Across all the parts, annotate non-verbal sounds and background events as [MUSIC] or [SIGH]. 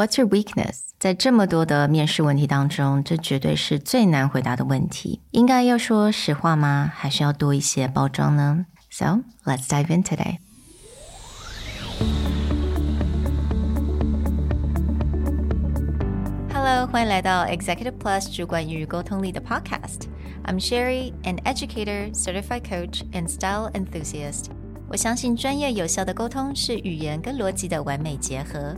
What's your weakness？在这么多的面试问题当中，这绝对是最难回答的问题。应该要说实话吗？还是要多一些包装呢？So let's dive in today. Hello，欢迎来到 Executive Plus 主管与沟通力的 Podcast。I'm Sherry, an educator, certified coach, and style enthusiast. 我相信专业有效的沟通是语言跟逻辑的完美结合。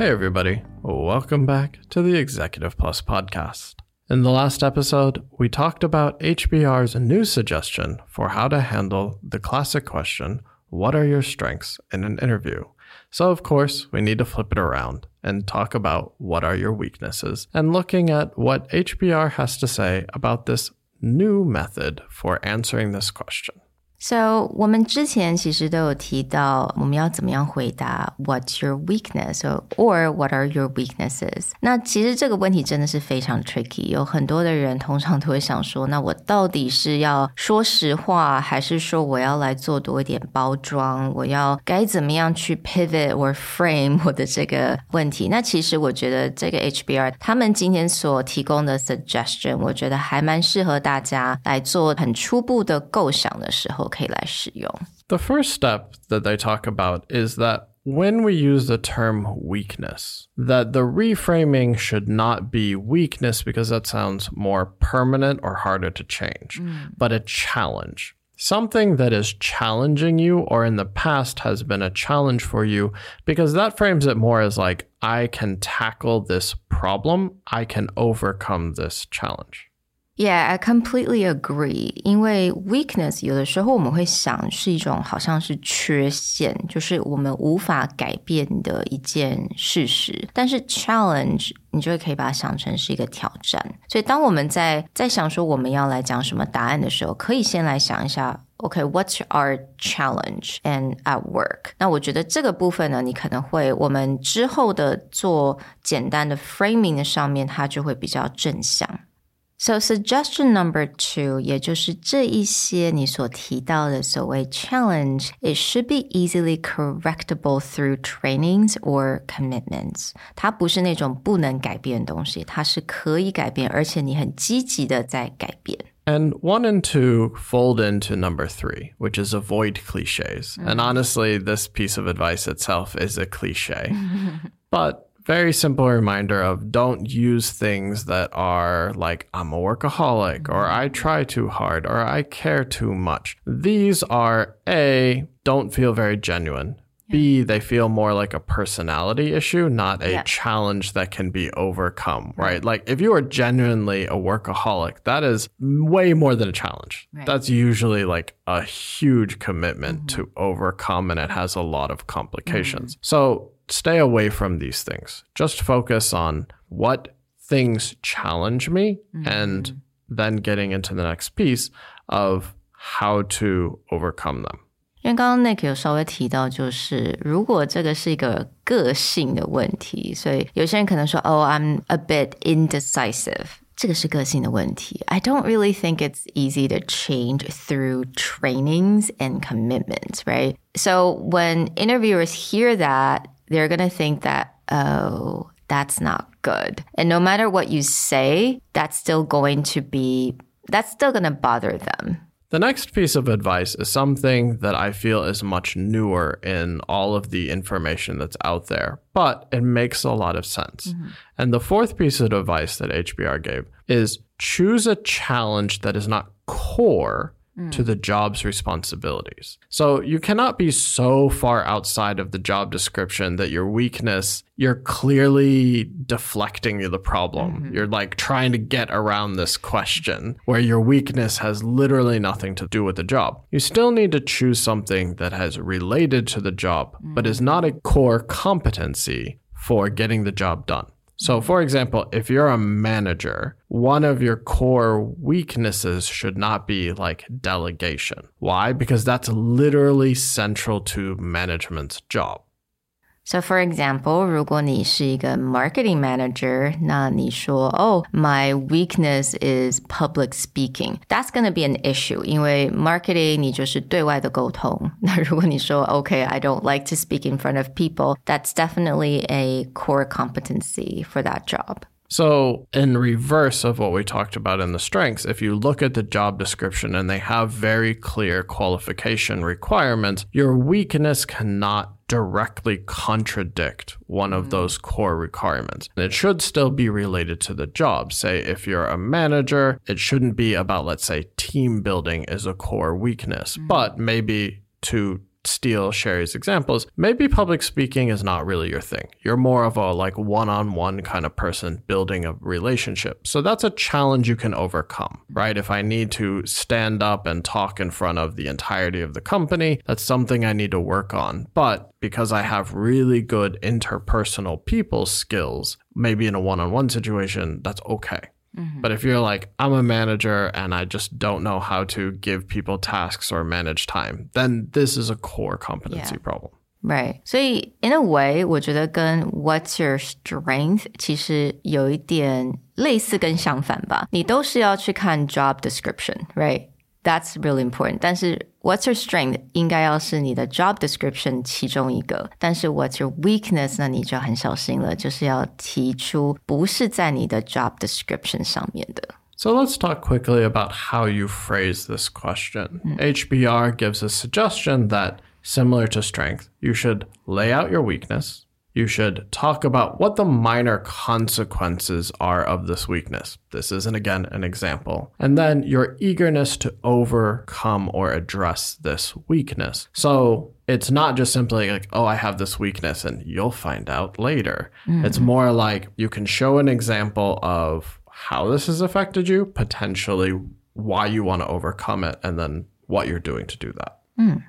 Hey, everybody. Welcome back to the Executive Plus podcast. In the last episode, we talked about HBR's new suggestion for how to handle the classic question What are your strengths in an interview? So, of course, we need to flip it around and talk about what are your weaknesses and looking at what HBR has to say about this new method for answering this question. So 我们之前其实都有提到，我们要怎么样回答 What's your weakness or What are your weaknesses？那其实这个问题真的是非常 tricky。有很多的人通常都会想说，那我到底是要说实话，还是说我要来做多一点包装？我要该怎么样去 pivot or frame [LAUGHS] 我的这个问题？那其实我觉得这个 HBR 他们今天所提供的 suggestion，我觉得还蛮适合大家来做很初步的构想的时候。可以来使用。The first step that they talk about is that when we use the term weakness, that the reframing should not be weakness because that sounds more permanent or harder to change, mm. but a challenge. Something that is challenging you or in the past has been a challenge for you because that frames it more as like, I can tackle this problem, I can overcome this challenge. Yeah, I completely agree. 因为 weakness 有的时候我们会想是一种好像是缺陷，就是我们无法改变的一件事实。但是 challenge 你就会可以把它想成是一个挑战。所以当我们在在想说我们要来讲什么答案的时候，可以先来想一下。OK，what's、our challenge and at work？那我觉得这个部分呢，你可能会我们之后的做简单的 framing 的上面，它就会比较正向。so suggestion number two，也就是这一些你所提到的所谓 challenge，it should be easily correctable through trainings or commitments。它不是那种不能改变的东西，它是可以改变，而且你很积极的在改变。And one and two fold into number three, which is avoid cliches. Mm -hmm. And honestly, this piece of advice itself is a cliche. [LAUGHS] but very simple reminder of don't use things that are like I'm a workaholic or I try too hard or I care too much. These are A, don't feel very genuine. B, they feel more like a personality issue, not a yeah. challenge that can be overcome, right? right? Like if you are genuinely a workaholic, that is way more than a challenge. Right. That's usually like a huge commitment mm-hmm. to overcome and it has a lot of complications. Mm-hmm. So stay away from these things. Just focus on what things challenge me mm-hmm. and then getting into the next piece of how to overcome them. 因为刚刚 Nick 有稍微提到，就是如果这个是一个个性的问题，所以有些人可能说，哦、oh,，I'm a bit indecisive。这个是个性的问题。I don't really think it's easy to change through trainings and commitments, right? So when interviewers hear that, they're going to think that, oh, that's not good. And no matter what you say, that's still going to be, that's still going to bother them. The next piece of advice is something that I feel is much newer in all of the information that's out there, but it makes a lot of sense. Mm-hmm. And the fourth piece of advice that HBR gave is choose a challenge that is not core Mm. to the job's responsibilities. So you cannot be so far outside of the job description that your weakness, you're clearly deflecting the problem. Mm-hmm. You're like trying to get around this question where your weakness has literally nothing to do with the job. You still need to choose something that has related to the job, but mm. is not a core competency for getting the job done. So, for example, if you're a manager, one of your core weaknesses should not be like delegation. Why? Because that's literally central to management's job. So for example, 如果你是一个 marketing manager, 那你说, oh, my weakness is public speaking. That's going to be an issue. 因为 marketing 你就是对外的沟通。那如果你说, [LAUGHS] okay, I don't like to speak in front of people, that's definitely a core competency for that job. So, in reverse of what we talked about in the strengths, if you look at the job description and they have very clear qualification requirements, your weakness cannot directly contradict one of mm. those core requirements. And It should still be related to the job. Say, if you're a manager, it shouldn't be about, let's say, team building is a core weakness, mm. but maybe to steal Sherry's examples, maybe public speaking is not really your thing. You're more of a like one-on-one kind of person building a relationship. So that's a challenge you can overcome, right? If I need to stand up and talk in front of the entirety of the company, that's something I need to work on. But because I have really good interpersonal people skills, maybe in a one-on-one situation, that's okay. But if you're like, I'm a manager and I just don't know how to give people tasks or manage time, then this is a core competency Yeah. problem. Right. 所以 in a way，我觉得跟 What's your strength 其实有一点类似跟相反吧。你都是要去看 job description，right？That's really important. 但是 What's your strength 应该要是你的 job description 其中一个，但是 What's your weakness 那你就很小心了，就是要提出不是在你的 job description 上面的。 So let's talk quickly about how you phrase this question. HBR gives a suggestion that, similar to strength, you should lay out your weakness. you should talk about what the minor consequences are of this weakness. This isn't, again, an example. And then your eagerness to overcome or address this weakness. So it's not just simply like, oh, I have this weakness and you'll find out later. Mm. It's more like you can show an example of how this has affected you, potentially why you want to overcome it, and then what you're doing to do that. Mm.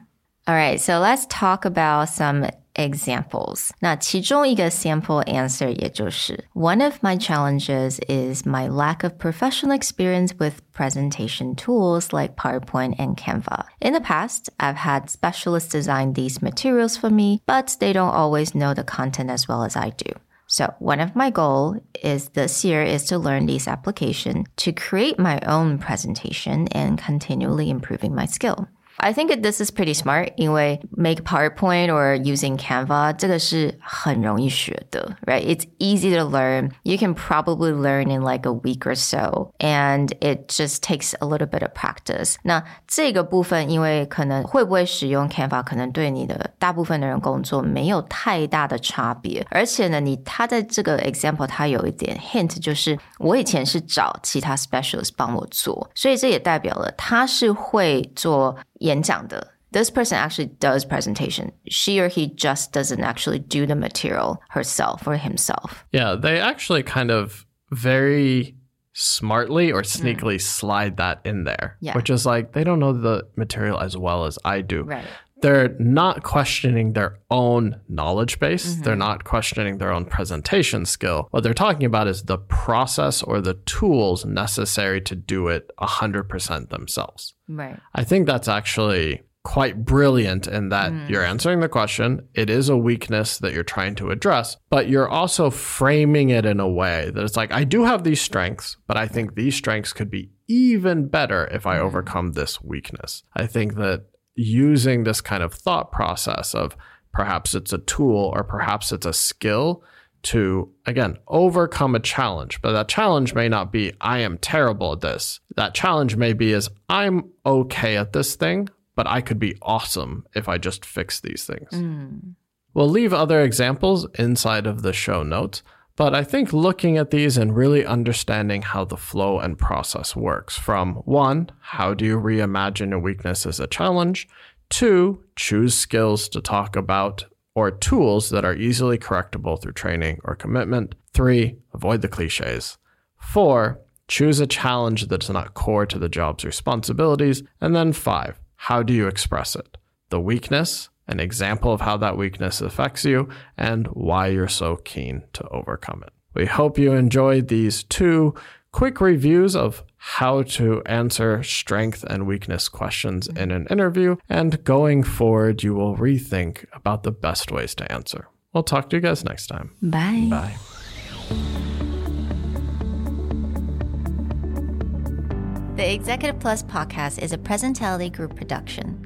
All right, so let's talk about some examples. 那其中一个 sample answer 也就是 One of my challenges is my lack of professional experience with presentation tools like PowerPoint and Canva. In the past, I've had specialists design these materials for me, but they don't always know the content as well as I do. So one of my goal is this year is to learn these application to create my own presentation and continually improving my skill. I think this is pretty smart 因为 make PowerPoint or using Canva 这个是很容易学的, right? It's easy to learn. You can probably learn in like a week or so, and it just takes a little bit of practice. 那这个部分，因为可能会不会使用 Canva，可能对你的大部分的人工作没有太大的差别。而且呢，你他在这个 example，他有一点 hint，就是我以前是找其他 specialist 帮我做，所以这也代表了他是会做 演讲的。This person actually does presentation. She or he just doesn't actually do the material herself or himself. Yeah, they actually kind of very smartly or sneakily slide that in there, Yeah. which is like they don't know the material as well as I do. Right. They're not questioning their own knowledge base. Mm-hmm. They're not questioning their own presentation skill. What they're talking about is the process or the tools necessary to do it 100% themselves. Right. I think that's actually quite brilliant in that mm. you're answering the question. It is a weakness that you're trying to address, but you're also framing it in a way that it's like, I do have these strengths, but I think these strengths could be even better if I mm. overcome this weakness. I think that using this kind of thought process of perhaps it's a tool or perhaps it's a skill to again overcome a challenge. But that challenge may not be i am terrible at this. That challenge may be is i'm okay at this thing but i could be awesome if i just fix these things. Mm. We'll leave other examples inside of the show notes But I think looking at these and really understanding how the flow and process works from one, how do you reimagine a weakness as a challenge? Two, choose skills to talk about or tools that are easily correctable through training or commitment. Three, avoid the cliches. Four, choose a challenge that's not core to the job's responsibilities. And then five, how do you express it? The weakness, an example of how that weakness affects you, and why you're so keen to overcome it. We hope you enjoyed these two quick reviews of how to answer strength and weakness questions in an interview. And going forward, you will rethink about the best ways to answer. We'll talk to you guys next time. Bye. Bye. The Executive Plus podcast is a Presentality Group production,